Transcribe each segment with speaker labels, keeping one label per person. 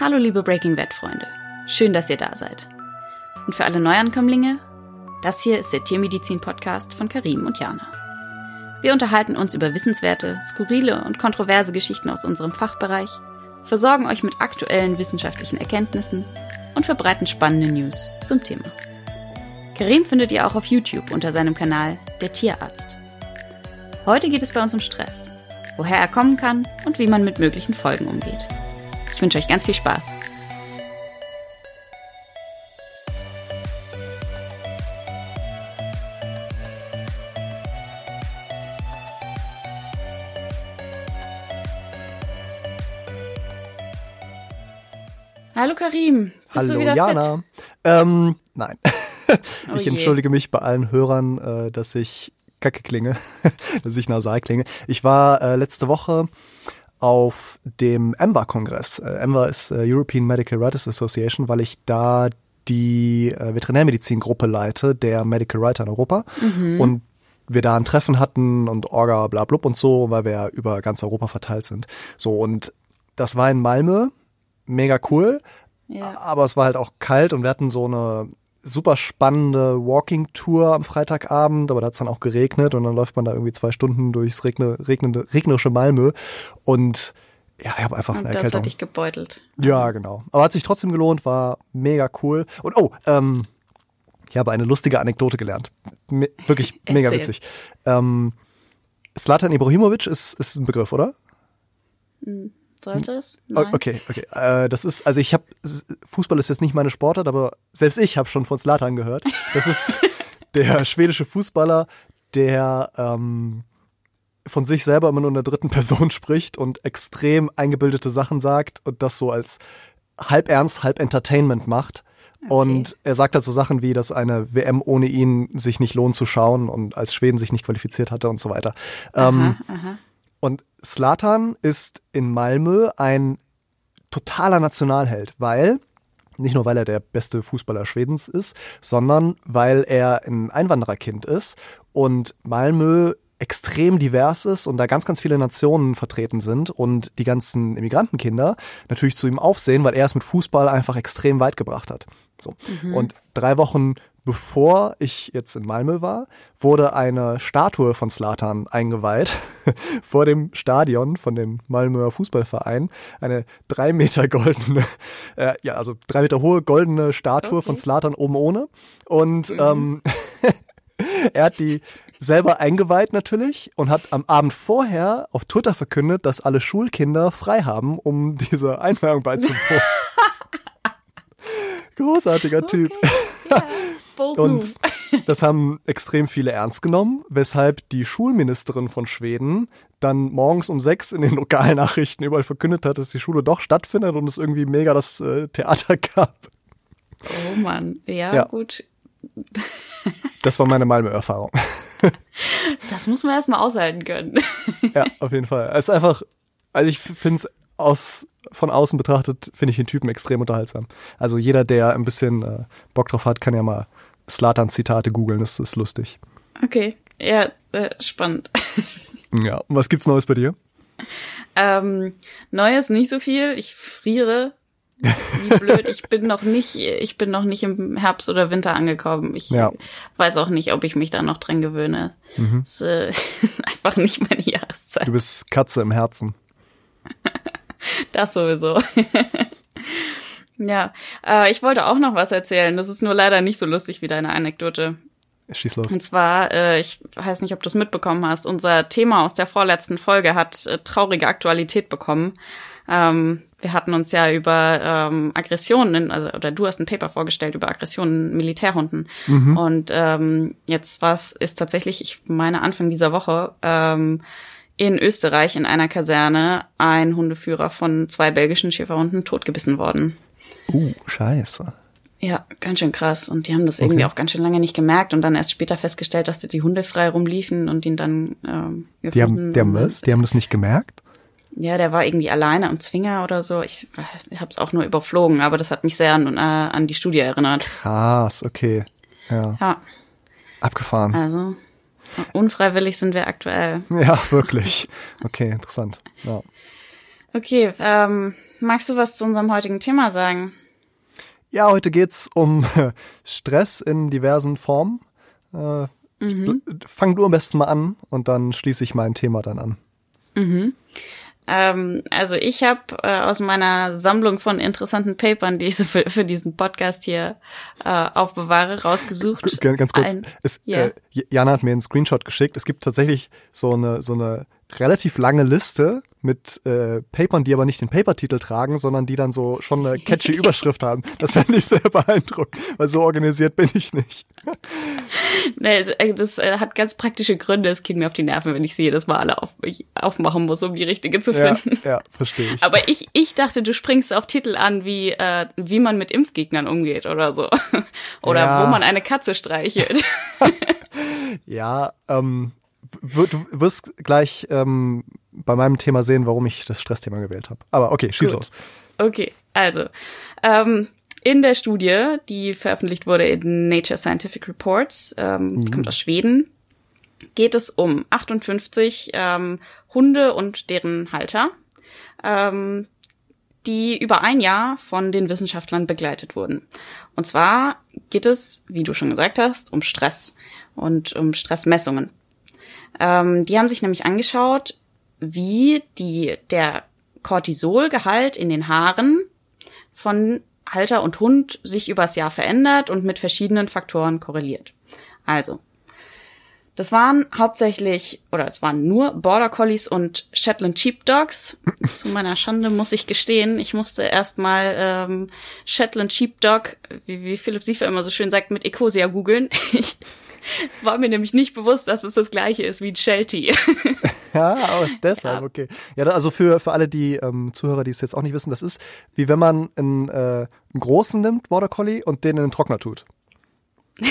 Speaker 1: Hallo liebe Breaking Bad Freunde. Schön, dass ihr da seid. Und für alle Neuankömmlinge, das hier ist der Tiermedizin Podcast von Karim und Jana. Wir unterhalten uns über wissenswerte, skurrile und kontroverse Geschichten aus unserem Fachbereich, versorgen euch mit aktuellen wissenschaftlichen Erkenntnissen und verbreiten spannende News zum Thema. Karim findet ihr auch auf YouTube unter seinem Kanal Der Tierarzt. Heute geht es bei uns um Stress, woher er kommen kann und wie man mit möglichen Folgen umgeht. Ich wünsche euch ganz viel Spaß. Hallo Karim. Bist
Speaker 2: Hallo
Speaker 1: du wieder
Speaker 2: Jana.
Speaker 1: Fit?
Speaker 2: Ähm, nein.
Speaker 1: Oh
Speaker 2: ich entschuldige mich bei allen Hörern, äh, dass ich kacke klinge, dass ich nasal klinge. Ich war äh, letzte Woche auf dem EMVA-Kongress. Äh, EMVA ist äh, European Medical Writers Association, weil ich da die äh, Veterinärmedizin-Gruppe leite, der Medical Writer in Europa. Und wir da ein Treffen hatten und Orga, bla blub und so, weil wir ja über ganz Europa verteilt sind. So, und das war in Malmö, mega cool.
Speaker 1: Ja.
Speaker 2: Aber es war halt auch kalt und wir hatten so eine super spannende Walking-Tour am Freitagabend, aber da hat es dann auch geregnet und dann läuft man da irgendwie zwei Stunden durchs regne, regnende, regnerische Malmö und ja, ich habe einfach
Speaker 1: Und
Speaker 2: eine
Speaker 1: das
Speaker 2: Erkältung.
Speaker 1: hat dich gebeutelt.
Speaker 2: Ja, genau. Aber hat sich trotzdem gelohnt, war mega cool. Und oh, ähm, ich habe eine lustige Anekdote gelernt. Me wirklich mega witzig. Ähm, Slatan Ibrahimovic ist, ist ein Begriff, oder?
Speaker 1: Sollte es?
Speaker 2: O-
Speaker 1: Nein?
Speaker 2: Okay, okay. Äh, das ist, also ich habe, Fußball ist jetzt nicht meine Sportart, aber selbst ich habe schon von Slatan gehört. Das ist der schwedische Fußballer, der ähm, von sich selber immer nur in der dritten Person spricht und extrem eingebildete Sachen sagt und das so als halb ernst, halb Entertainment macht. Und er sagt halt so Sachen wie, dass eine WM ohne ihn sich nicht lohnt zu schauen und als Schweden sich nicht qualifiziert hatte und so weiter. Ähm, und Slatan ist in Malmö ein totaler Nationalheld, weil nicht nur weil er der beste Fußballer Schwedens ist, sondern weil er ein Einwandererkind ist und Malmö extrem divers ist und da ganz, ganz viele Nationen vertreten sind und die ganzen Immigrantenkinder natürlich zu ihm aufsehen, weil er es mit Fußball einfach extrem weit gebracht hat. So. Und drei Wochen bevor ich jetzt in Malmö war, wurde eine Statue von Slatan eingeweiht vor dem Stadion von dem Malmöer Fußballverein. Eine drei Meter goldene, äh, ja, also drei Meter hohe goldene Statue
Speaker 1: Okay.
Speaker 2: von Slatan oben ohne. Und ähm, er hat die selber eingeweiht natürlich und hat am Abend vorher auf Twitter verkündet, dass alle Schulkinder frei haben, um diese Einweihung beizuwohnen. Großartiger Typ.
Speaker 1: Ja, bold
Speaker 2: Und
Speaker 1: move.
Speaker 2: das haben extrem viele ernst genommen, weshalb die Schulministerin von Schweden dann morgens um sechs in den Lokalnachrichten überall verkündet hat, dass die Schule doch stattfindet und es irgendwie mega das äh, Theater gab.
Speaker 1: Oh Mann. Ja,
Speaker 2: Ja.
Speaker 1: gut.
Speaker 2: Das war meine Malmö-Erfahrung.
Speaker 1: Das muss man erstmal aushalten können.
Speaker 2: ja, auf jeden Fall. Es ist einfach, also ich finde es aus, von außen betrachtet, finde ich den Typen extrem unterhaltsam. Also jeder, der ein bisschen äh, Bock drauf hat, kann ja mal Slatan-Zitate googeln, das ist lustig.
Speaker 1: Okay. Ja, äh, spannend.
Speaker 2: Ja, und was gibt's Neues bei dir?
Speaker 1: Ähm, Neues nicht so viel. Ich friere. Wie blöd. Ich bin noch nicht, ich bin noch nicht im Herbst oder Winter angekommen. Ich
Speaker 2: Ja.
Speaker 1: weiß auch nicht, ob ich mich da noch dran gewöhne. Es äh, ist einfach nicht meine Jahreszeit.
Speaker 2: Du bist Katze im Herzen.
Speaker 1: Das sowieso. Ja, äh, ich wollte auch noch was erzählen. Das ist nur leider nicht so lustig wie deine Anekdote.
Speaker 2: Schieß los.
Speaker 1: Und zwar, äh, ich weiß nicht, ob du es mitbekommen hast, unser Thema aus der vorletzten Folge hat äh, traurige Aktualität bekommen. Ähm, wir hatten uns ja über ähm, Aggressionen, in, also, oder du hast ein Paper vorgestellt über Aggressionen in Militärhunden. Und ähm, jetzt was ist tatsächlich, ich meine Anfang dieser Woche, ähm, in Österreich in einer Kaserne ein Hundeführer von zwei belgischen Schäferhunden totgebissen worden.
Speaker 2: Uh, scheiße.
Speaker 1: Ja, ganz schön krass. Und die haben das irgendwie
Speaker 2: Okay.
Speaker 1: auch ganz schön lange nicht gemerkt und dann erst später festgestellt, dass die Hunde frei rumliefen und ihn dann ähm,
Speaker 2: Die haben, die haben was? Die haben das nicht gemerkt?
Speaker 1: Ja, der war irgendwie alleine am Zwinger oder so. Ich, ich habe es auch nur überflogen, aber das hat mich sehr an, äh, an die Studie erinnert.
Speaker 2: Krass, okay. Ja.
Speaker 1: Ja,
Speaker 2: Abgefahren.
Speaker 1: also unfreiwillig sind wir aktuell.
Speaker 2: Ja, wirklich. Okay, interessant. Ja.
Speaker 1: Okay, ähm, magst du was zu unserem heutigen Thema sagen?
Speaker 2: Ja, heute geht's um Stress in diversen Formen. Äh, mhm. Fang du am besten mal an und dann schließe ich mein Thema dann an.
Speaker 1: Mhm. Ähm, also ich habe äh, aus meiner Sammlung von interessanten Papern, die ich so für, für diesen Podcast hier äh, aufbewahre, rausgesucht.
Speaker 2: Ganz kurz, ein, es, yeah. äh, Jana hat mir einen Screenshot geschickt. Es gibt tatsächlich so eine so eine relativ lange Liste mit äh, Papern, die aber nicht den Papertitel tragen, sondern die dann so schon eine catchy Überschrift haben. Das fände ich sehr beeindruckend, weil so organisiert bin ich nicht.
Speaker 1: nee, äh, das äh, hat ganz praktische Gründe. Es geht mir auf die Nerven, wenn ich sehe, dass man alle auf, aufmachen muss, um die richtige zu finden.
Speaker 2: Ja, ja verstehe ich.
Speaker 1: Aber ich, ich dachte, du springst auf Titel an, wie, äh, wie man mit Impfgegnern umgeht oder so. oder ja. wo man eine Katze streichelt.
Speaker 2: ja, ähm, du wirst gleich ähm, bei meinem Thema sehen, warum ich das Stressthema gewählt habe. Aber okay, schieß Gut. los.
Speaker 1: Okay, also ähm, in der Studie, die veröffentlicht wurde in Nature Scientific Reports, ähm, mhm. kommt aus Schweden, geht es um 58 ähm, Hunde und deren Halter, ähm, die über ein Jahr von den Wissenschaftlern begleitet wurden. Und zwar geht es, wie du schon gesagt hast, um Stress und um Stressmessungen. Ähm, die haben sich nämlich angeschaut, wie die, der Cortisolgehalt in den Haaren von Halter und Hund sich übers Jahr verändert und mit verschiedenen Faktoren korreliert. Also, das waren hauptsächlich, oder es waren nur Border Collies und Shetland Sheepdogs. Zu meiner Schande muss ich gestehen, ich musste erstmal ähm, Shetland Sheepdog, wie, wie Philipp Siefer immer so schön sagt, mit Ecosia googeln. Ich war mir nämlich nicht bewusst, dass es das gleiche ist wie ein Sheltie.
Speaker 2: ja, aber deshalb, ja. okay. Ja, also für, für alle die ähm, Zuhörer, die es jetzt auch nicht wissen, das ist wie wenn man einen, äh, einen großen nimmt, Border Collie, und den in den Trockner tut.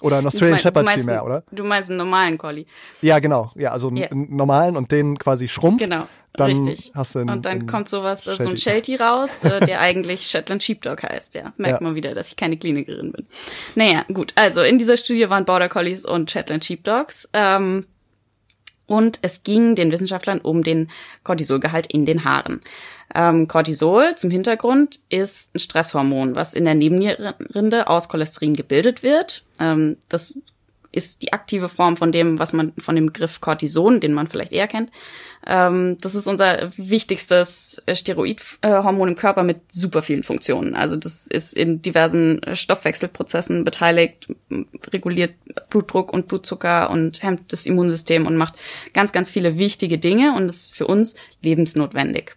Speaker 2: Oder einen Australian mein, Shepherd vielmehr, oder?
Speaker 1: Du meinst einen normalen Collie.
Speaker 2: Ja, genau. Ja, also yeah. einen normalen und den quasi schrumpft.
Speaker 1: Genau.
Speaker 2: Dann
Speaker 1: richtig.
Speaker 2: Hast du einen,
Speaker 1: und dann kommt sowas, Sheltie. so ein Sheltie raus, äh, der eigentlich Shetland Sheepdog heißt, ja. Merkt ja. man wieder, dass ich keine Klinikerin bin. Naja, gut. Also in dieser Studie waren Border Collies und Shetland Sheepdogs. Ähm, und es ging den Wissenschaftlern um den Cortisolgehalt in den Haaren. Ähm, Cortisol zum Hintergrund ist ein Stresshormon, was in der Nebennierenrinde aus Cholesterin gebildet wird. Ähm, das ist die aktive Form von dem, was man von dem Begriff Cortison, den man vielleicht eher kennt. Ähm, das ist unser wichtigstes Steroidhormon im Körper mit super vielen Funktionen. Also das ist in diversen Stoffwechselprozessen beteiligt, reguliert Blutdruck und Blutzucker und hemmt das Immunsystem und macht ganz, ganz viele wichtige Dinge und ist für uns lebensnotwendig.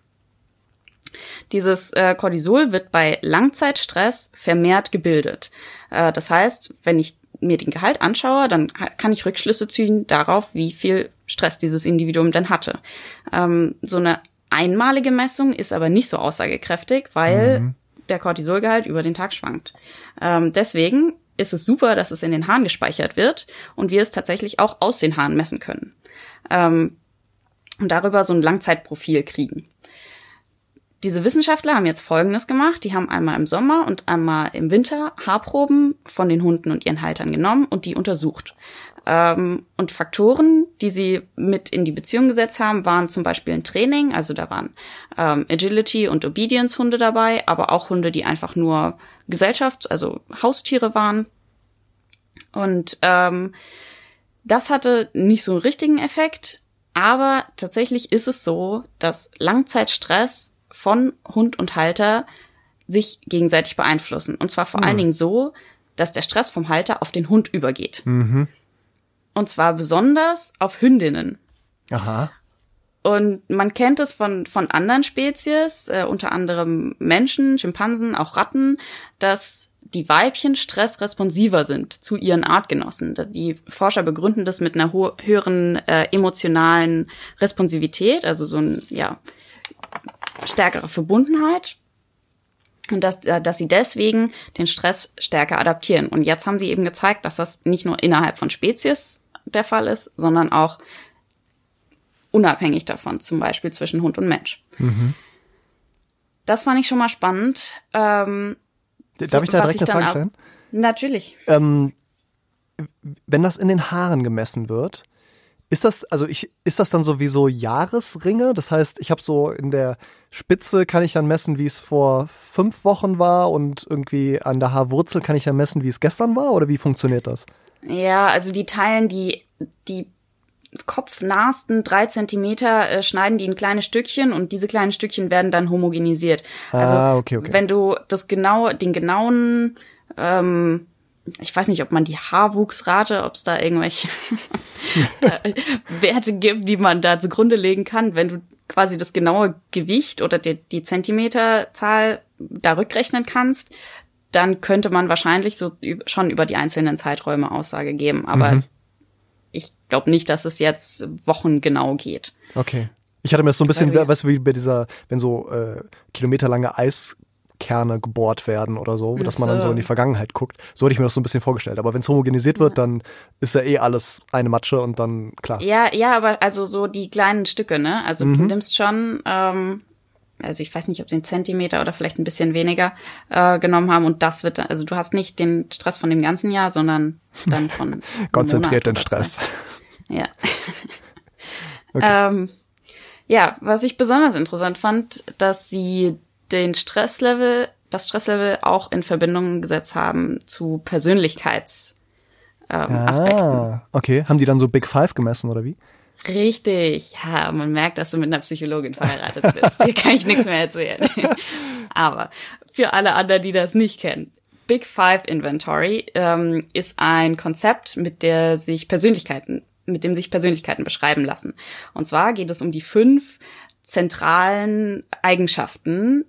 Speaker 1: Dieses äh, Cortisol wird bei Langzeitstress vermehrt gebildet. Äh, das heißt, wenn ich mir den Gehalt anschaue, dann kann ich Rückschlüsse ziehen darauf, wie viel Stress dieses Individuum denn hatte. Ähm, so eine einmalige Messung ist aber nicht so aussagekräftig, weil mhm. der Cortisolgehalt über den Tag schwankt. Ähm, deswegen ist es super, dass es in den Haaren gespeichert wird und wir es tatsächlich auch aus den Haaren messen können. Ähm, und darüber so ein Langzeitprofil kriegen diese Wissenschaftler haben jetzt Folgendes gemacht. Die haben einmal im Sommer und einmal im Winter Haarproben von den Hunden und ihren Haltern genommen und die untersucht. Ähm, und Faktoren, die sie mit in die Beziehung gesetzt haben, waren zum Beispiel ein Training. Also da waren ähm, Agility und Obedience Hunde dabei, aber auch Hunde, die einfach nur Gesellschafts-, also Haustiere waren. Und ähm, das hatte nicht so einen richtigen Effekt. Aber tatsächlich ist es so, dass Langzeitstress von Hund und Halter sich gegenseitig beeinflussen. Und zwar vor mhm. allen Dingen so, dass der Stress vom Halter auf den Hund übergeht. Mhm. Und zwar besonders auf Hündinnen.
Speaker 2: Aha.
Speaker 1: Und man kennt es von, von anderen Spezies, äh, unter anderem Menschen, Schimpansen, auch Ratten, dass die Weibchen stressresponsiver sind zu ihren Artgenossen. Die Forscher begründen das mit einer höheren äh, emotionalen Responsivität, also so ein, ja, stärkere Verbundenheit und dass, äh, dass sie deswegen den Stress stärker adaptieren. Und jetzt haben sie eben gezeigt, dass das nicht nur innerhalb von Spezies der Fall ist, sondern auch unabhängig davon, zum Beispiel zwischen Hund und Mensch. Mhm. Das fand ich schon mal spannend. Ähm,
Speaker 2: Darf ich da direkt eine Frage stellen?
Speaker 1: Natürlich.
Speaker 2: Ähm, wenn das in den Haaren gemessen wird, Ist das, also ich, ist das dann so wie so Jahresringe? Das heißt, ich habe so in der Spitze kann ich dann messen, wie es vor fünf Wochen war und irgendwie an der Haarwurzel kann ich dann messen, wie es gestern war? Oder wie funktioniert das?
Speaker 1: Ja, also die teilen die, die kopfnahsten drei Zentimeter äh, schneiden die in kleine Stückchen und diese kleinen Stückchen werden dann homogenisiert. Also
Speaker 2: ah, okay, okay.
Speaker 1: wenn du das genau, den genauen, ähm, ich weiß nicht, ob man die Haarwuchsrate, ob es da irgendwelche äh, Werte gibt, die man da zugrunde legen kann, wenn du quasi das genaue Gewicht oder die, die Zentimeterzahl da rückrechnen kannst, dann könnte man wahrscheinlich so schon über die einzelnen Zeiträume Aussage geben. Aber mhm ich glaube nicht, dass es jetzt wochengenau geht.
Speaker 2: Okay. Ich hatte mir das so ein bisschen, weißt du, wie bei dieser, wenn so äh, kilometerlange Eiskerne gebohrt werden oder so, dass man dann so in die Vergangenheit guckt. So hätte ich mir das so ein bisschen vorgestellt. Aber wenn es homogenisiert wird, dann ist ja eh alles eine Matsche und dann klar.
Speaker 1: Ja, ja, aber also so die kleinen Stücke, ne? Also mhm. du nimmst schon ähm, also ich weiß nicht, ob sie einen Zentimeter oder vielleicht ein bisschen weniger äh, genommen haben. Und das wird, also du hast nicht den Stress von dem ganzen Jahr, sondern dann von
Speaker 2: konzentriert den Stress.
Speaker 1: Ja. okay. ähm, ja, was ich besonders interessant fand, dass sie den Stresslevel, das Stresslevel auch in Verbindung gesetzt haben zu Persönlichkeitsaspekten. Ähm, ah,
Speaker 2: okay. Haben die dann so Big Five gemessen oder wie?
Speaker 1: Richtig, ja, man merkt, dass du mit einer Psychologin verheiratet bist. Hier kann ich nichts mehr erzählen. Aber für alle anderen, die das nicht kennen, Big Five Inventory ähm, ist ein Konzept, mit der sich Persönlichkeiten, mit dem sich Persönlichkeiten beschreiben lassen. Und zwar geht es um die fünf zentralen Eigenschaften,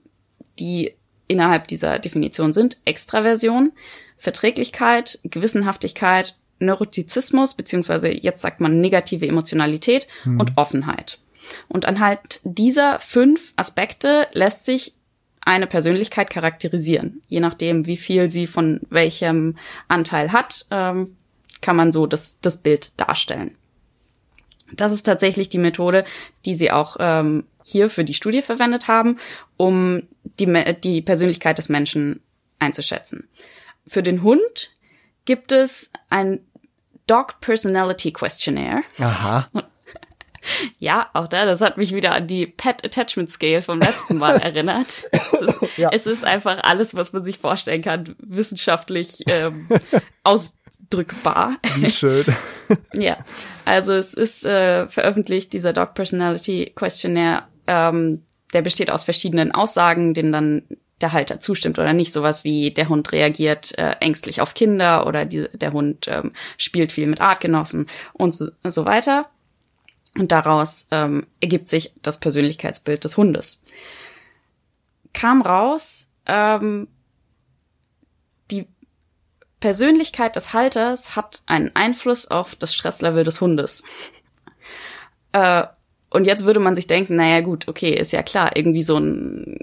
Speaker 1: die innerhalb dieser Definition sind: Extraversion, Verträglichkeit, Gewissenhaftigkeit Neurotizismus, beziehungsweise jetzt sagt man negative Emotionalität mhm. und Offenheit. Und anhand dieser fünf Aspekte lässt sich eine Persönlichkeit charakterisieren. Je nachdem, wie viel sie von welchem Anteil hat, ähm, kann man so das, das Bild darstellen. Das ist tatsächlich die Methode, die sie auch ähm, hier für die Studie verwendet haben, um die, die Persönlichkeit des Menschen einzuschätzen. Für den Hund gibt es ein Dog Personality Questionnaire.
Speaker 2: Aha.
Speaker 1: Ja, auch da, das hat mich wieder an die Pet Attachment Scale vom letzten Mal erinnert. Es ist, ja. es ist, einfach alles, was man sich vorstellen kann, wissenschaftlich ähm, ausdrückbar.
Speaker 2: Wie schön.
Speaker 1: ja, also es ist äh, veröffentlicht, dieser Dog Personality Questionnaire. Ähm, der besteht aus verschiedenen Aussagen, denen dann der Halter zustimmt oder nicht. Sowas wie der Hund reagiert äh, ängstlich auf Kinder oder die, der Hund ähm, spielt viel mit Artgenossen und so, so weiter. Und daraus ähm, ergibt sich das Persönlichkeitsbild des Hundes. Kam raus, ähm, die Persönlichkeit des Halters hat einen Einfluss auf das Stresslevel des Hundes. äh, und jetzt würde man sich denken, naja gut, okay, ist ja klar, irgendwie so ein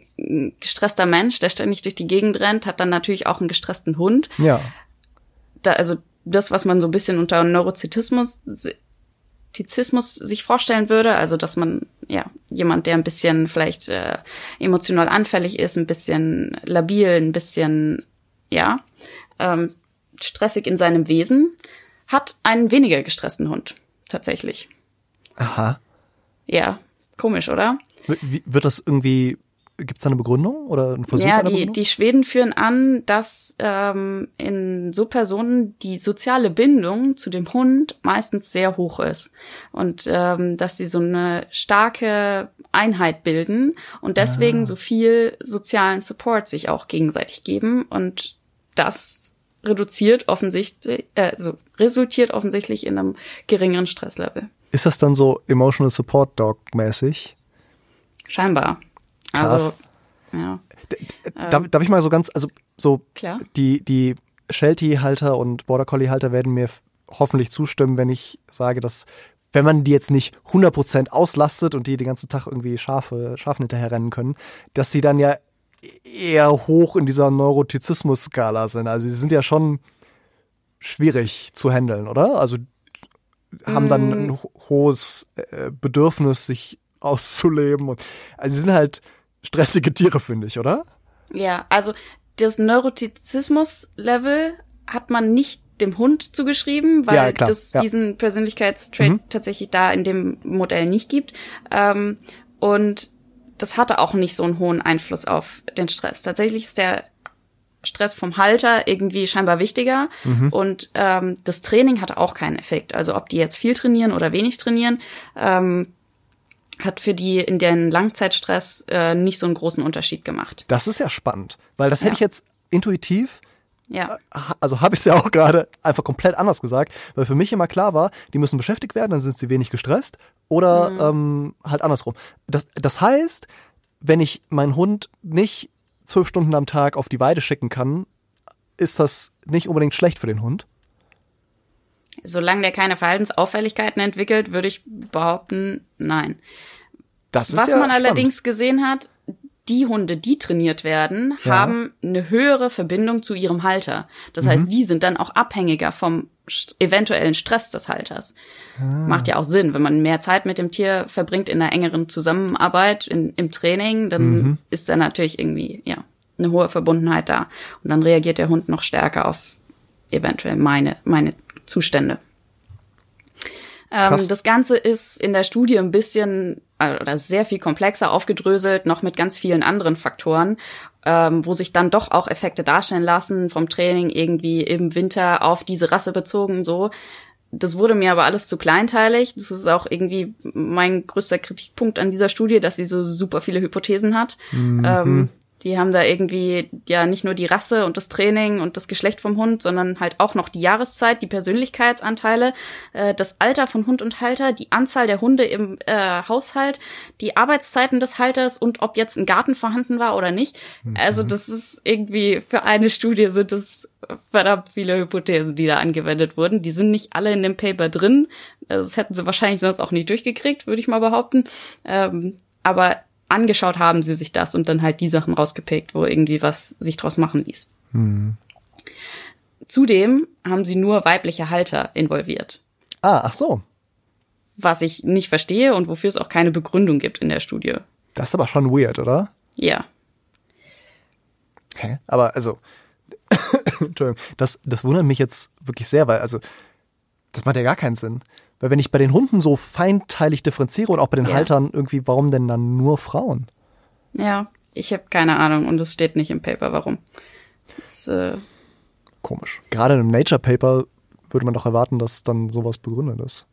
Speaker 1: gestresster Mensch, der ständig durch die Gegend rennt, hat dann natürlich auch einen gestressten Hund.
Speaker 2: Ja.
Speaker 1: Da, also das, was man so ein bisschen unter Neurozitismus Tizismus sich vorstellen würde, also dass man ja jemand, der ein bisschen vielleicht äh, emotional anfällig ist, ein bisschen labil, ein bisschen ja ähm, stressig in seinem Wesen, hat einen weniger gestressten Hund tatsächlich.
Speaker 2: Aha.
Speaker 1: Ja, komisch, oder?
Speaker 2: Wie, wird das irgendwie, gibt es da eine Begründung oder ein Versuch?
Speaker 1: Ja, die, die Schweden führen an, dass ähm, in so Personen die soziale Bindung zu dem Hund meistens sehr hoch ist und ähm, dass sie so eine starke Einheit bilden und deswegen ah. so viel sozialen Support sich auch gegenseitig geben und das reduziert offensichtlich, äh, so resultiert offensichtlich in einem geringeren Stresslevel.
Speaker 2: Ist das dann so Emotional Support Dog mäßig?
Speaker 1: Scheinbar.
Speaker 2: Krass. Also, ja. Darf, darf ich mal so ganz, also so
Speaker 1: Klar.
Speaker 2: die, die Sheltie-Halter und Border Collie-Halter werden mir hoffentlich zustimmen, wenn ich sage, dass wenn man die jetzt nicht 100% auslastet und die den ganzen Tag irgendwie Schafe, Schafen hinterher rennen können, dass die dann ja eher hoch in dieser Neurotizismus-Skala sind. Also sie sind ja schon schwierig zu handeln, oder? Also haben dann ein mm. hohes äh, Bedürfnis, sich auszuleben. Und, also sie sind halt stressige Tiere, finde ich, oder?
Speaker 1: Ja, also das Neurotizismus-Level hat man nicht dem Hund zugeschrieben, weil
Speaker 2: Ja, klar,
Speaker 1: es
Speaker 2: ja.
Speaker 1: diesen Persönlichkeitstrait
Speaker 2: Mhm.
Speaker 1: tatsächlich da in dem Modell nicht gibt. Ähm, und das hatte auch nicht so einen hohen Einfluss auf den Stress. Tatsächlich ist der Stress vom Halter irgendwie scheinbar wichtiger
Speaker 2: Mhm.
Speaker 1: und ähm, das Training hatte auch keinen Effekt. Also ob die jetzt viel trainieren oder wenig trainieren, ähm, hat für die in den Langzeitstress äh, nicht so einen großen Unterschied gemacht.
Speaker 2: Das ist ja spannend, weil das hätte
Speaker 1: Ja.
Speaker 2: ich jetzt intuitiv
Speaker 1: Ja,
Speaker 2: ha- also habe ich es ja auch gerade einfach komplett anders gesagt, weil für mich immer klar war, die müssen beschäftigt werden, dann sind sie wenig gestresst oder ähm, halt andersrum. Das, das heißt, wenn ich meinen Hund nicht zwölf Stunden am Tag auf die Weide schicken kann, ist das nicht unbedingt schlecht für den Hund.
Speaker 1: solange der keine Verhaltensauffälligkeiten entwickelt, würde ich behaupten, nein.
Speaker 2: Das ist
Speaker 1: Was
Speaker 2: ja
Speaker 1: man
Speaker 2: spannend.
Speaker 1: allerdings gesehen hat, die Hunde, die trainiert werden,
Speaker 2: Ja.
Speaker 1: haben eine höhere Verbindung zu ihrem Halter. Das
Speaker 2: Mhm.
Speaker 1: heißt, die sind dann auch abhängiger vom eventuellen Stress des Halters.
Speaker 2: Ah.
Speaker 1: Macht ja auch Sinn, wenn man mehr Zeit mit dem Tier verbringt in einer engeren Zusammenarbeit, in, im Training, dann
Speaker 2: Mhm.
Speaker 1: ist da natürlich irgendwie, ja, eine hohe Verbundenheit da. Und dann reagiert der Hund noch stärker auf eventuell meine, meine Zustände. Ähm, das Ganze ist in der Studie ein bisschen oder sehr viel komplexer aufgedröselt, noch mit ganz vielen anderen Faktoren, ähm, wo sich dann doch auch Effekte darstellen lassen vom Training irgendwie im Winter auf diese Rasse bezogen so. Das wurde mir aber alles zu kleinteilig. Das ist auch irgendwie mein größter Kritikpunkt an dieser Studie, dass sie so super viele Hypothesen hat. Ähm, die haben da irgendwie ja nicht nur die Rasse und das Training und das Geschlecht vom Hund, sondern halt auch noch die Jahreszeit, die Persönlichkeitsanteile, äh, das Alter von Hund und Halter, die Anzahl der Hunde im äh, Haushalt, die Arbeitszeiten des Halters und ob jetzt ein Garten vorhanden war oder nicht. Also das ist irgendwie für eine Studie sind es verdammt viele Hypothesen, die da angewendet wurden. Die sind nicht alle in dem Paper drin. Das hätten sie wahrscheinlich sonst auch nicht durchgekriegt, würde ich mal behaupten. Ähm, aber angeschaut haben sie sich das und dann halt die Sachen rausgepickt, wo irgendwie was sich draus machen ließ. Zudem haben sie nur weibliche Halter involviert,
Speaker 2: Ah, ach so.
Speaker 1: was ich nicht verstehe und wofür es auch keine Begründung gibt in der Studie.
Speaker 2: Das ist aber schon weird, oder?
Speaker 1: Ja,
Speaker 2: Hä? Aber also, Entschuldigung, das, das wundert mich jetzt wirklich sehr, weil also, das macht ja gar keinen Sinn. Weil wenn ich bei den Hunden so feinteilig differenziere und auch bei den
Speaker 1: Ja.
Speaker 2: Haltern irgendwie, warum denn dann nur Frauen?
Speaker 1: ja, ich habe keine Ahnung und es steht nicht im Paper, warum. Das, äh,
Speaker 2: Komisch. Gerade in einem Nature Paper würde man doch erwarten, dass dann sowas begründet ist.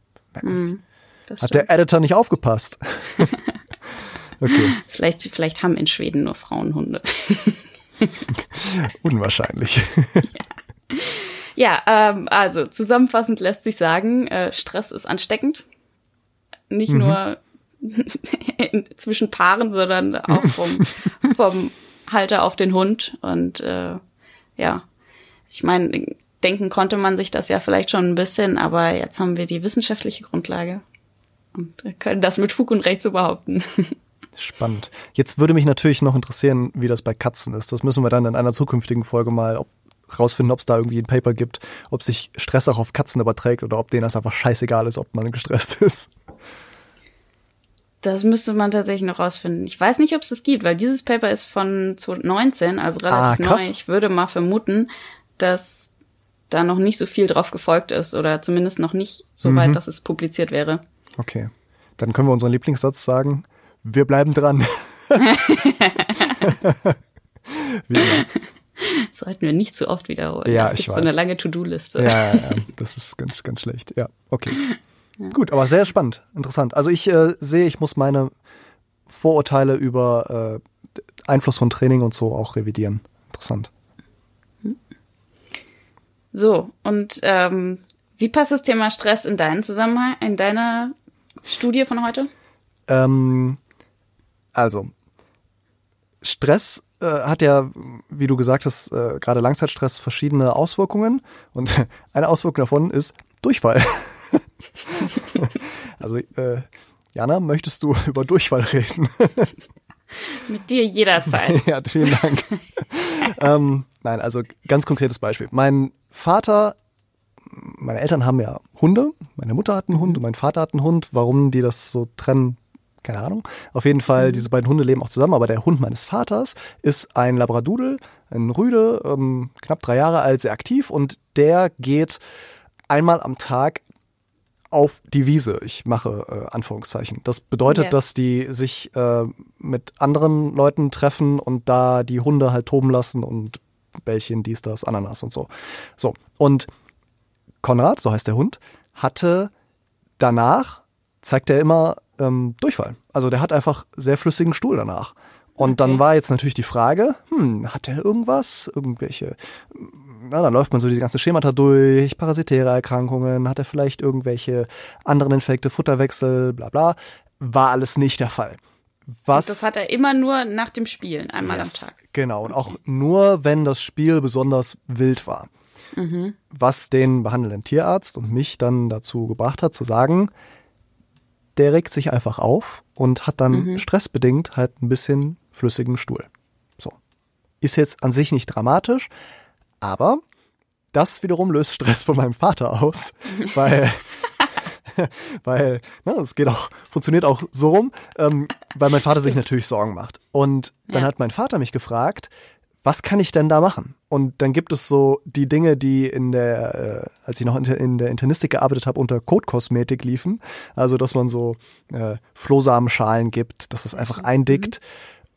Speaker 1: das
Speaker 2: Hat der Editor nicht aufgepasst? okay,
Speaker 1: vielleicht, vielleicht haben in Schweden nur Frauenhunde.
Speaker 2: unwahrscheinlich.
Speaker 1: Ja, ähm, also zusammenfassend lässt sich sagen, äh, Stress ist ansteckend. Nicht nur in, zwischen Paaren, sondern auch vom, vom Halter auf den Hund. Und äh, ja, ich meine, denken konnte man sich das ja vielleicht schon ein bisschen, aber jetzt haben wir die wissenschaftliche Grundlage und können das mit Fug und Recht so behaupten.
Speaker 2: Spannend. Jetzt würde mich natürlich noch interessieren, wie das bei Katzen ist. Das müssen wir dann in einer zukünftigen Folge mal ob, rausfinden, ob es da irgendwie ein Paper gibt, ob sich Stress auch auf Katzen überträgt oder ob denen das einfach scheißegal ist, ob man gestresst ist.
Speaker 1: Das müsste man tatsächlich noch rausfinden. Ich weiß nicht, ob es das gibt, weil dieses Paper ist von 2019, also relativ
Speaker 2: Ah,
Speaker 1: neu. Ich würde mal vermuten, dass da noch nicht so viel drauf gefolgt ist oder zumindest noch nicht so
Speaker 2: Mhm.
Speaker 1: weit, dass es publiziert wäre.
Speaker 2: Okay. Dann können wir unseren Lieblingssatz sagen. Wir bleiben dran. Wie immer.
Speaker 1: Das sollten wir nicht zu oft wiederholen.
Speaker 2: Ja,
Speaker 1: es
Speaker 2: ich
Speaker 1: gibt so eine
Speaker 2: weiß.
Speaker 1: lange To-Do-Liste.
Speaker 2: Ja, ja, ja, das ist ganz, ganz schlecht. Ja, okay. Gut, aber sehr spannend, interessant. Also ich äh, sehe, ich muss meine Vorurteile über äh, Einfluss von Training und so auch revidieren. Interessant.
Speaker 1: So, und ähm, wie passt das Thema Stress in deinen Zusammenhang, in deiner Studie von heute?
Speaker 2: Ähm, also, Stress äh, hat ja, wie du gesagt hast, äh, gerade Langzeitstress verschiedene Auswirkungen. Und eine Auswirkung davon ist Durchfall. also, äh, Jana, möchtest du über Durchfall reden?
Speaker 1: Mit dir jederzeit.
Speaker 2: ja, vielen Dank. ähm, nein, also ganz konkretes Beispiel. Mein Vater, meine Eltern haben ja Hunde. Meine Mutter hat einen Hund und mein Vater hat einen Hund. Warum die das so trennen, keine Ahnung. Auf jeden Fall, mhm. diese beiden Hunde leben auch zusammen, aber der Hund meines Vaters ist ein Labradoodle, ein Rüde, ähm, knapp drei Jahre alt, sehr aktiv und der geht einmal am Tag auf die Wiese. Ich mache äh, Anführungszeichen. Das bedeutet, yeah. dass die sich äh, mit anderen Leuten treffen und da die Hunde halt toben lassen und Bällchen, dies, das, Ananas und so. So. Und Konrad, so heißt der Hund, hatte danach, zeigt er immer ähm, Durchfall. Also der hat einfach sehr flüssigen Stuhl danach. Und dann war jetzt natürlich die Frage, hm, hat der irgendwas? Irgendwelche, na, dann läuft man so diese ganze Schemata durch, parasitäre Erkrankungen, hat er vielleicht irgendwelche anderen Infekte, Futterwechsel, bla bla. War alles nicht der Fall.
Speaker 1: Was, und das hat er immer nur nach dem Spielen, einmal yes, am Tag.
Speaker 2: Genau, und auch nur, wenn das Spiel besonders wild war. Mhm. Was den behandelnden Tierarzt und mich dann dazu gebracht hat, zu sagen, der regt sich einfach auf und hat dann mhm. stressbedingt halt ein bisschen flüssigen Stuhl. So. Ist jetzt an sich nicht dramatisch, aber das wiederum löst Stress bei meinem Vater aus, weil weil ne, es geht auch, funktioniert auch so rum, ähm, weil mein Vater sich natürlich Sorgen macht. Und dann ja. hat mein Vater mich gefragt, was kann ich denn da machen? Und dann gibt es so die Dinge, die in der, äh, als ich noch in, in der Internistik gearbeitet habe, unter Codekosmetik liefen. Also, dass man so äh, Flohsamenschalen gibt, dass das einfach mhm. eindickt.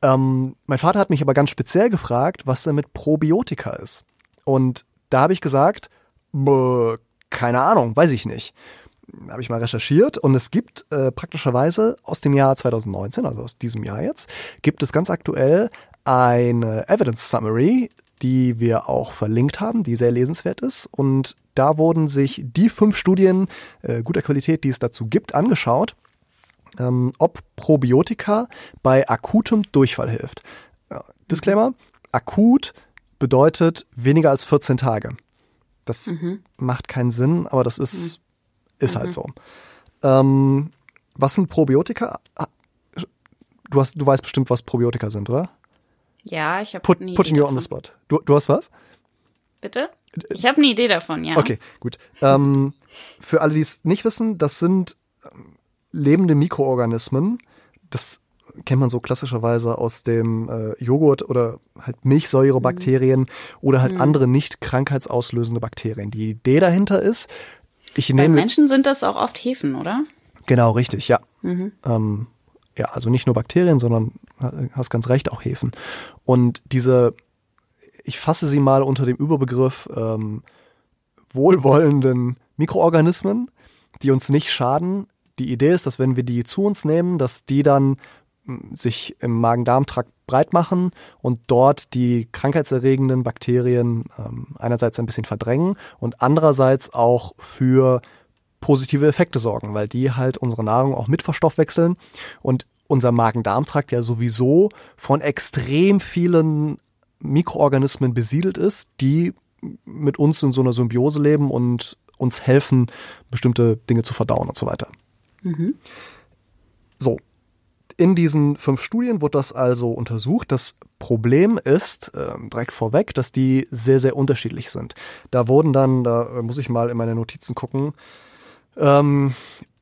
Speaker 2: Mhm. Ähm, mein Vater hat mich aber ganz speziell gefragt, was denn mit Probiotika ist. Und da habe ich gesagt, keine Ahnung, weiß ich nicht habe ich mal recherchiert und es gibt äh, praktischerweise aus dem Jahr 2019, also aus diesem Jahr jetzt, gibt es ganz aktuell eine Evidence Summary, die wir auch verlinkt haben, die sehr lesenswert ist. Und da wurden sich die fünf Studien äh, guter Qualität, die es dazu gibt, angeschaut, ähm, ob Probiotika bei akutem Durchfall hilft. Ja, Disclaimer, akut bedeutet weniger als 14 Tage. Das mhm. macht keinen Sinn, aber das ist mhm ist halt mhm. so. Ähm, was sind Probiotika? Ah, du, hast, du weißt bestimmt, was Probiotika sind, oder?
Speaker 1: Ja, ich habe
Speaker 2: Put, Putting you on the spot. Du, du hast was?
Speaker 1: Bitte? Ich habe eine Idee davon, ja.
Speaker 2: Okay, gut. Ähm, für alle, die es nicht wissen, das sind ähm, lebende Mikroorganismen. Das kennt man so klassischerweise aus dem äh, Joghurt oder halt Milchsäurebakterien mhm. oder halt mhm. andere nicht krankheitsauslösende Bakterien. Die Idee dahinter ist, ich
Speaker 1: nehme, Bei Menschen sind das auch oft Hefen, oder?
Speaker 2: Genau, richtig, ja. Mhm. Ähm, ja, also nicht nur Bakterien, sondern hast ganz recht, auch Hefen. Und diese, ich fasse sie mal unter dem Überbegriff ähm, wohlwollenden Mikroorganismen, die uns nicht schaden. Die Idee ist, dass wenn wir die zu uns nehmen, dass die dann sich im Magen-Darm-Trakt breit machen und dort die krankheitserregenden Bakterien ähm, einerseits ein bisschen verdrängen und andererseits auch für positive Effekte sorgen, weil die halt unsere Nahrung auch mit verstoffwechseln und unser Magen-Darm-Trakt ja sowieso von extrem vielen Mikroorganismen besiedelt ist, die mit uns in so einer Symbiose leben und uns helfen, bestimmte Dinge zu verdauen und so weiter. Mhm. So, in diesen fünf Studien wurde das also untersucht. Das Problem ist, äh, direkt vorweg, dass die sehr, sehr unterschiedlich sind. Da wurden dann, da muss ich mal in meine Notizen gucken, ähm,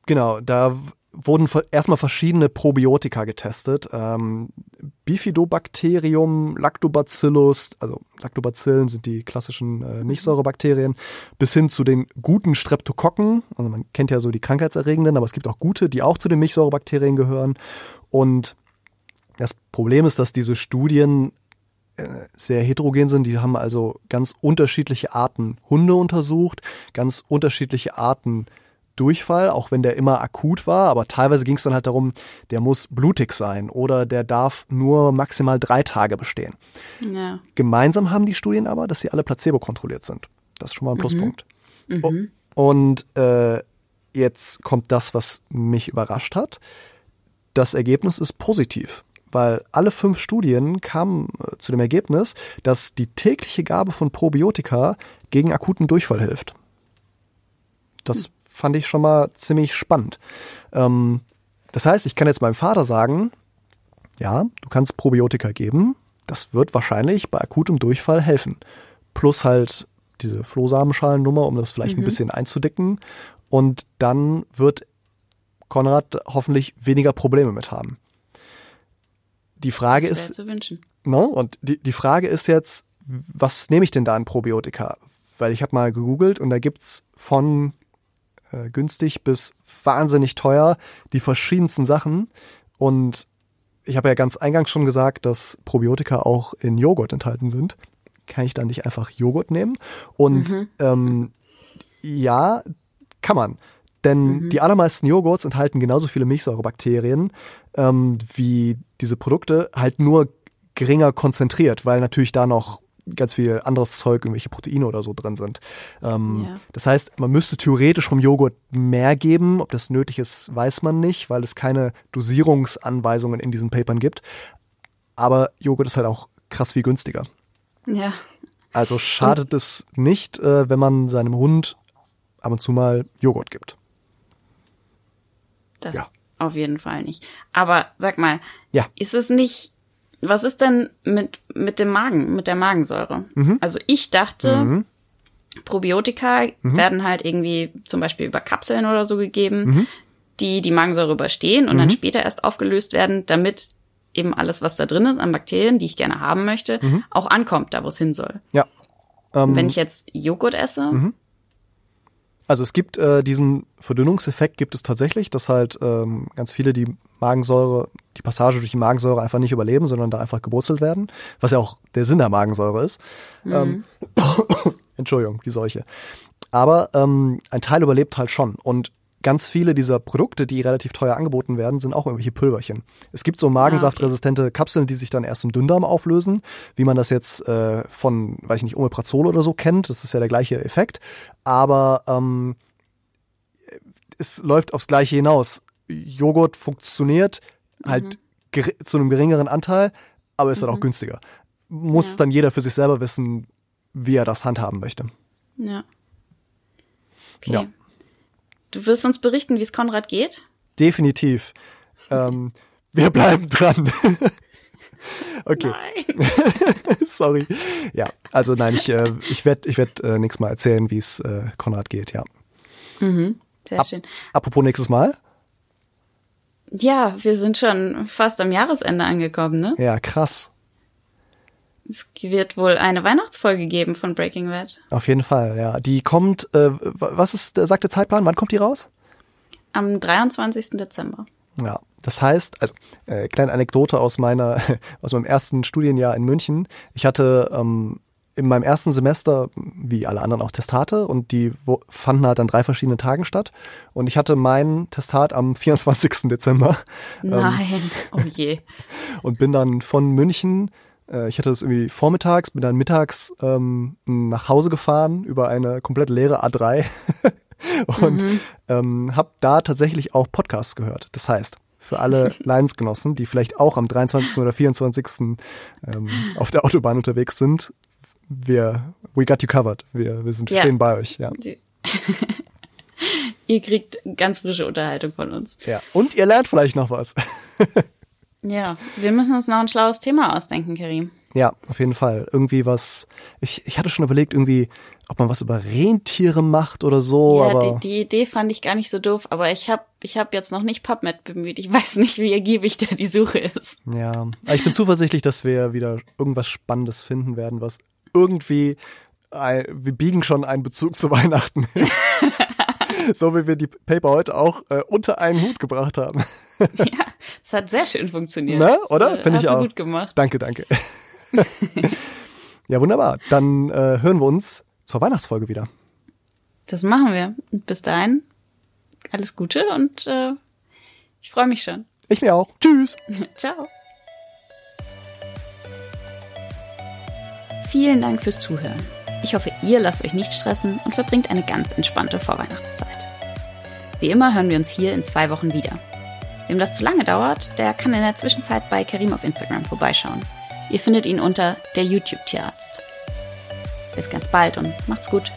Speaker 2: genau, da wurden erstmal verschiedene Probiotika getestet. Ähm, Bifidobacterium, Lactobacillus, also Lactobacillen sind die klassischen äh, Milchsäurebakterien, bis hin zu den guten Streptokokken. Also man kennt ja so die krankheitserregenden, aber es gibt auch gute, die auch zu den Milchsäurebakterien gehören. Und das Problem ist, dass diese Studien äh, sehr heterogen sind. Die haben also ganz unterschiedliche Arten Hunde untersucht, ganz unterschiedliche Arten Durchfall, auch wenn der immer akut war, aber teilweise ging es dann halt darum, der muss blutig sein oder der darf nur maximal drei Tage bestehen. Ja. Gemeinsam haben die Studien aber, dass sie alle placebo kontrolliert sind. Das ist schon mal ein mhm. Pluspunkt. Mhm. Und äh, jetzt kommt das, was mich überrascht hat. Das Ergebnis ist positiv weil alle fünf Studien kamen äh, zu dem Ergebnis, dass die tägliche Gabe von Probiotika gegen akuten Durchfall hilft. Das fand ich schon mal ziemlich spannend. Ähm, das heißt, ich kann jetzt meinem Vater sagen, ja, du kannst Probiotika geben, das wird wahrscheinlich bei akutem Durchfall helfen. Plus halt diese Flohsamenschalennummer, um das vielleicht mhm. ein bisschen einzudicken. Und dann wird Konrad hoffentlich weniger Probleme mit haben. Die Frage
Speaker 1: Das
Speaker 2: ist,
Speaker 1: zu wünschen.
Speaker 2: No? Und die, die Frage ist jetzt, was nehme ich denn da an Probiotika? Weil ich habe mal gegoogelt und da gibt's von äh, günstig bis wahnsinnig teuer die verschiedensten Sachen. Und ich habe ja ganz eingangs schon gesagt, dass Probiotika auch in Joghurt enthalten sind. Kann ich dann nicht einfach Joghurt nehmen? Und ähm, ja, kann man. Denn die allermeisten Joghurts enthalten genauso viele Milchsäurebakterien ähm, wie diese Produkte, halt nur geringer konzentriert, weil natürlich da noch ganz viel anderes Zeug, irgendwelche Proteine oder so drin sind. Ähm,
Speaker 1: Ja.
Speaker 2: Das heißt, man müsste theoretisch vom Joghurt mehr geben. Ob das nötig ist, weiß man nicht, weil es keine Dosierungsanweisungen in diesen Papern gibt. Aber Joghurt ist halt auch krass viel günstiger.
Speaker 1: Ja.
Speaker 2: Also schadet es nicht, äh, wenn man seinem Hund ab und zu mal Joghurt gibt.
Speaker 1: Das
Speaker 2: Ja.
Speaker 1: auf jeden Fall nicht. Aber sag mal,
Speaker 2: Ja.
Speaker 1: ist es nicht, was ist denn mit, mit dem Magen, mit der Magensäure?
Speaker 2: Mhm.
Speaker 1: Also ich dachte, Probiotika
Speaker 2: Mhm.
Speaker 1: werden halt irgendwie zum Beispiel über Kapseln oder so gegeben,
Speaker 2: Mhm.
Speaker 1: die die Magensäure überstehen und dann später erst aufgelöst werden, damit eben alles, was da drin ist an Bakterien, die ich gerne haben möchte,
Speaker 2: Mhm.
Speaker 1: auch ankommt, da wo es hin soll.
Speaker 2: Ja. Ähm,
Speaker 1: Wenn ich jetzt Joghurt esse,
Speaker 2: Also es gibt äh, diesen Verdünnungseffekt gibt es tatsächlich, dass halt ähm, ganz viele die Magensäure, die Passage durch die Magensäure einfach nicht überleben, sondern da einfach gebrutzelt werden, was ja auch der Sinn der Magensäure ist. Ähm, Entschuldigung, die Seuche. Aber ähm, ein Teil überlebt halt schon. Und ganz viele dieser Produkte, die relativ teuer angeboten werden, sind auch irgendwelche Pulverchen. Es gibt so magensaftresistente Kapseln, die sich dann erst im Dünndarm auflösen, wie man das jetzt äh, von, weiß ich nicht, Omeprazol oder so kennt. Das ist ja der gleiche Effekt. Aber ähm, es läuft aufs Gleiche hinaus. Joghurt funktioniert halt geri- zu einem geringeren Anteil, aber ist dann auch günstiger. Muss
Speaker 1: Ja.
Speaker 2: dann jeder für sich selber wissen, wie er das handhaben möchte.
Speaker 1: ja. Okay.
Speaker 2: Ja.
Speaker 1: Du wirst uns berichten, wie es Konrad geht?
Speaker 2: Definitiv. ähm, wir bleiben dran. okay, sorry. Ja, also nein, ich, äh, ich werde ich werd, äh, nächstes Mal erzählen, wie es äh, Konrad geht, ja.
Speaker 1: Sehr schön.
Speaker 2: Apropos nächstes Mal.
Speaker 1: Ja, wir sind schon fast am Jahresende angekommen, ne?
Speaker 2: Ja, krass.
Speaker 1: Es wird wohl eine Weihnachtsfolge geben von Breaking Bad.
Speaker 2: Auf jeden Fall, ja. Die kommt, äh, was ist, sagt der Zeitplan? Wann kommt die raus?
Speaker 1: Am 23. Dezember.
Speaker 2: Ja, das heißt, also äh, kleine Anekdote aus meiner aus meinem ersten Studienjahr in München. Ich hatte ähm, in meinem ersten Semester, wie alle anderen auch Testate und die wo, fanden halt an drei verschiedenen Tagen statt. Und ich hatte mein Testat am 24. Dezember
Speaker 1: Nein. Oh je.
Speaker 2: und bin dann von München, ich hatte das irgendwie vormittags, bin dann mittags ähm, nach Hause gefahren über eine komplett leere A3 und ähm, habe da tatsächlich auch Podcasts gehört. Das heißt, für alle Lionsgenossen, die vielleicht auch am 23. oder 24. Ähm, auf der Autobahn unterwegs sind, wir, we got you covered. Wir, wir sind,
Speaker 1: Ja.
Speaker 2: stehen bei euch, ja.
Speaker 1: Ihr kriegt ganz frische Unterhaltung von uns.
Speaker 2: ja. Und ihr lernt vielleicht noch was.
Speaker 1: Ja, wir müssen uns noch ein schlaues Thema ausdenken, Karim.
Speaker 2: Ja, auf jeden Fall. Irgendwie was. Ich, ich hatte schon überlegt, irgendwie, ob man was über Rentiere macht oder so,
Speaker 1: ja,
Speaker 2: aber.
Speaker 1: die, die Idee fand ich gar nicht so doof, aber ich habe ich hab jetzt noch nicht PubMed bemüht. Ich weiß nicht, wie ergiebig da die Suche ist.
Speaker 2: Ja, aber ich bin zuversichtlich, dass wir wieder irgendwas Spannendes finden werden, was irgendwie, wir biegen schon einen Bezug zu Weihnachten. so wie wir die Paper heute auch äh, unter einen Hut gebracht haben.
Speaker 1: Ja, es hat sehr schön funktioniert.
Speaker 2: Ne, oder?
Speaker 1: äh,
Speaker 2: Finde ich auch.
Speaker 1: gut gemacht.
Speaker 2: Danke, danke. ja, wunderbar. Dann äh, hören wir uns zur Weihnachtsfolge wieder.
Speaker 1: Das machen wir. Und bis dahin, alles Gute und äh, ich freue mich schon.
Speaker 2: Ich mir auch. Tschüss.
Speaker 1: Ciao. Vielen Dank fürs Zuhören. Ich hoffe, ihr lasst euch nicht stressen und verbringt eine ganz entspannte Vorweihnachtszeit. Wie immer hören wir uns hier in zwei Wochen wieder. Wem das zu lange dauert, der kann in der Zwischenzeit bei Karim auf Instagram vorbeischauen. Ihr findet ihn unter der YouTube-Tierarzt. Bis ganz bald und macht's gut.